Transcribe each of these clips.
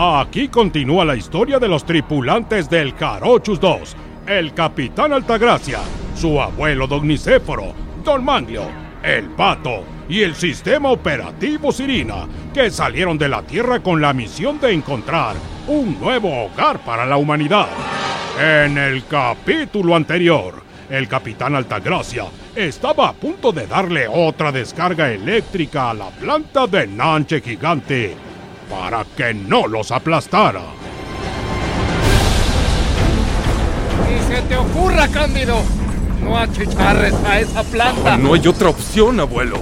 Aquí continúa la historia de los tripulantes del Carochus 2, el Capitán Altagracia, su abuelo Don Nicéforo, Don Manglio, el Pato y el Sistema Operativo Sirina, que salieron de la Tierra con la misión de encontrar un nuevo hogar para la humanidad. En el capítulo anterior, el Capitán Altagracia estaba a punto de darle otra descarga eléctrica a la planta de Nanche Gigante para que no los aplastara. ¡Ni se te ocurra, Cándido! No achicharres a esa planta. No hay otra opción, abuelo.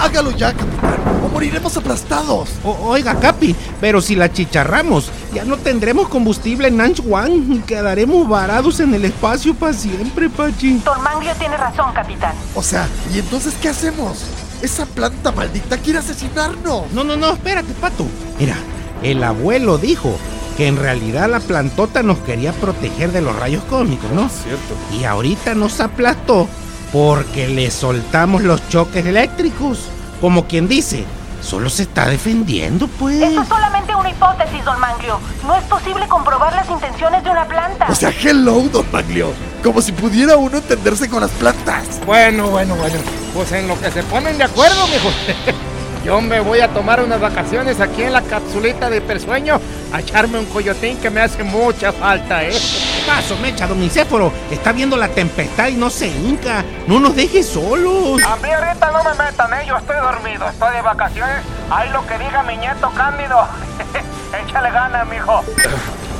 Hágalo ya, capitán, o moriremos aplastados. O- oiga, Capi, pero si la chicharramos, ya no tendremos combustible en Nanch One y quedaremos varados en el espacio para siempre, Pachi. Don Manglio tiene razón, capitán. O sea, ¿y entonces qué hacemos? Esa planta maldita quiere asesinarnos. No, no, no, espérate, Pato. Mira, el abuelo dijo que en realidad la plantota nos quería proteger de los rayos cósmicos, ¿no? Cierto. Y ahorita nos aplastó porque le soltamos los choques eléctricos. Como quien dice, solo se está defendiendo, pues. Eso es solamente una hipótesis, don Manglio. No es posible comprobar las intenciones de una planta. O sea, hello, don Maglio. Como si pudiera uno entenderse con las plantas. Bueno, bueno, bueno. Pues en lo que se ponen de acuerdo, mijo. Yo me voy a tomar unas vacaciones aquí en la capsulita de persueño a echarme un coyotín que me hace mucha falta, ¿eh? ¿Qué pasó, Mecha? Don Nicéforo está viendo la tempestad y no se hinca. No nos deje solos. A mí ahorita no me metan, ¿eh? Yo estoy dormido, estoy de vacaciones. Ahí lo que diga mi nieto Cándido. Échale ganas, mijo.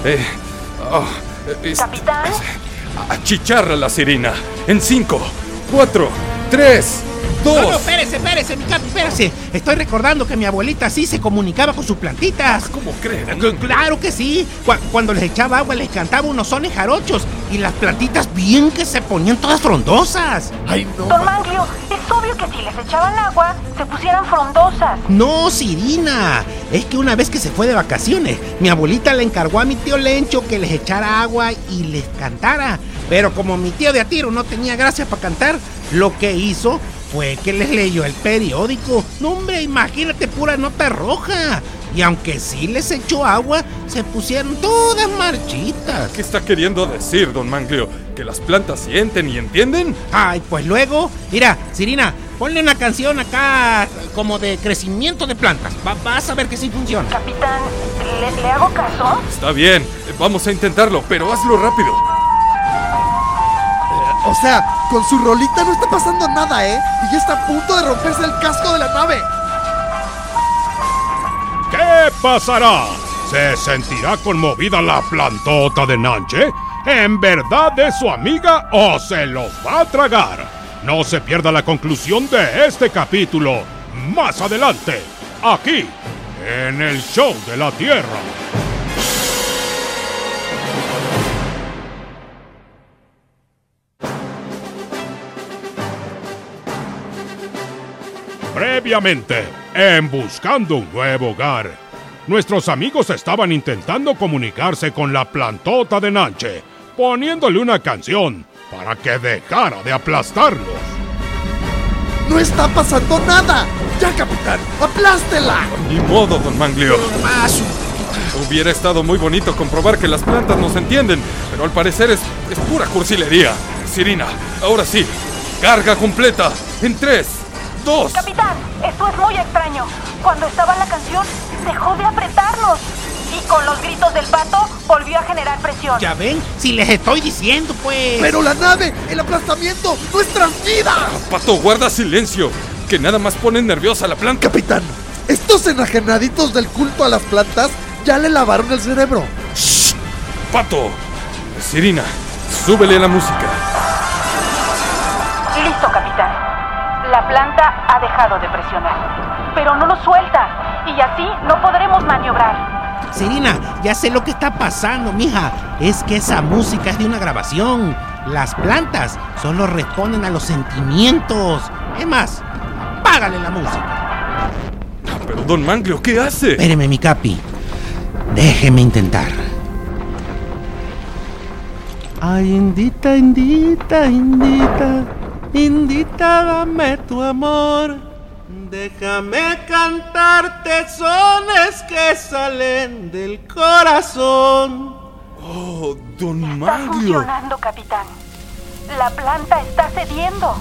Eh, oh, es- Capitán. achicharra la sirena. En cinco, cuatro, tres, No, no, dos. espérese, espérese, mi capi, espérese. Estoy recordando que mi abuelita sí se comunicaba con sus plantitas. ¿Cómo creen? C- Claro que sí. Cu- Cuando les echaba agua les cantaba unos sones jarochos y las plantitas bien que se ponían todas frondosas. Ay, no. Don Manglio, es obvio que si les echaban agua, se pusieran frondosas. No, Sirina. Es que una vez que se fue de vacaciones, mi abuelita le encargó a mi tío Lencho que les echara agua y les cantara. Pero como mi tío de a tiro no tenía gracia para cantar, lo que hizo fue que les leyó el periódico. No, hombre, imagínate pura nota roja. Y aunque sí les echó agua, se pusieron todas marchitas. ¿Qué está queriendo decir, don Manglio? ¿Que las plantas sienten y entienden? Ay, pues luego, mira, Sirina, ponle una canción acá como de crecimiento de plantas. Va- vas a ver que sí funciona. Capitán, ¿le, le hago caso? Está bien, eh, vamos a intentarlo, pero hazlo rápido. O sea, con su rolita no está pasando nada, ¿eh? Y ya está a punto de romperse el casco de la nave. ¿Qué pasará? ¿Se sentirá conmovida la plantota de Nanche? ¿En verdad es su amiga o se los va a tragar? No se pierda la conclusión de este capítulo más adelante, aquí, en el Show de la Tierra. Previamente, en Buscando un Nuevo Hogar, nuestros amigos estaban intentando comunicarse con la plantota de Nanche, poniéndole una canción para que dejara de aplastarlos. No está pasando nada. Ya, capitán, aplástela. Ni modo, don Manglio. Hubiera estado muy bonito comprobar que las plantas nos entienden, pero al parecer es, es pura cursilería. Sirina, ahora sí, carga completa. En tres, dos. Capitán, esto es muy extraño. Cuando estaba la canción, dejó de apretarnos. Y con los gritos del pato, volvió a generar presión. Ya ven, si les estoy diciendo, pues. Pero la nave, el aplastamiento, nuestras vidas. Pato, guarda silencio, que nada más pone nerviosa la planta. Capitán, estos enajenaditos del culto a las plantas ya le lavaron el cerebro. Pato, Sirina, súbele la música. Listo, capitán. La planta ha dejado de presionar. Pero no nos suelta. Y así no podremos maniobrar. Sirina, ya sé lo que está pasando, mija. Es que esa música es de una grabación. Las plantas solo responden a los sentimientos. Es más, págale la música. Pero don Manglio, ¿qué hace? Espéreme, mi capi. Déjeme intentar. Ay, indita, indita, indita, indita, dame tu amor. Déjame cantarte sones que salen del corazón. Oh, don Está Manglio. funcionando, capitán. La planta está cediendo.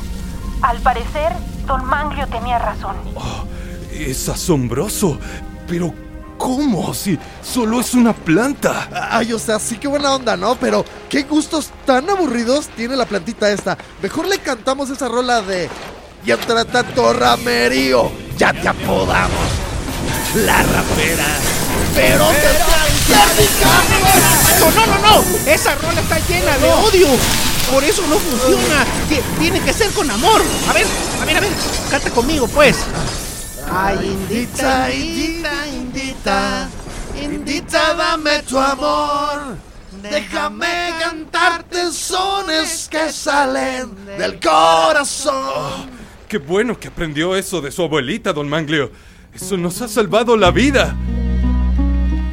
Al parecer, don Manglio tenía razón. Es asombroso. Pero, ¿cómo? Si solo es una planta. Ay, o sea, sí que buena onda, ¿no? Pero qué gustos tan aburridos tiene la plantita esta. Mejor le cantamos esa rola de... Y entre tanto ramerío, ya te apodamos la rapera. Pero, No, no, no, no. Esa rola está llena de odio. Por eso no funciona. Ti- Tiene que ser con amor. A ver, a ver, a ver. Canta conmigo, pues. Ay, Indita, indita, indita, indita, dame tu amor. Déjame cantarte sones que salen del corazón. Qué bueno que aprendió eso de su abuelita, don Manglio. Eso nos ha salvado la vida.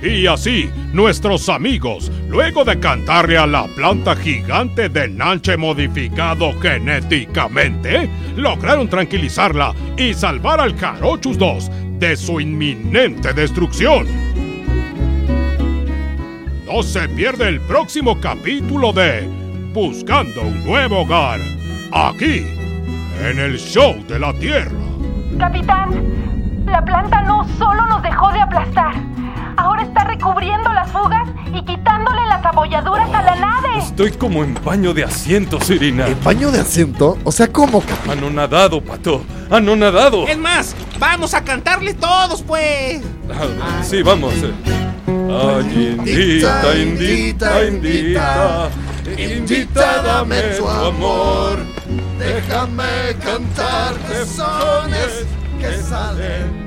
Y así, nuestros amigos, luego de cantarle a la planta gigante de Nanche modificado genéticamente, lograron tranquilizarla y salvar al Carochus 2 de su inminente destrucción. No se pierde el próximo capítulo de Buscando un nuevo hogar, aquí, en el show de la Tierra. Capitán, la planta no solo nos dejó de aplastar. Ahora está recubriendo las fugas y quitándole las abolladuras a la nave. Estoy como en baño de asiento, Sirina. ¿El baño de asiento? O sea, ¿cómo? Anonadado, pato. Anonadado. Es más, vamos a cantarle todos, pues. Ah, sí, vamos. eh. Ay, indita, indita, indita. Indita, dame tu amor. Déjame cantarte sones que salen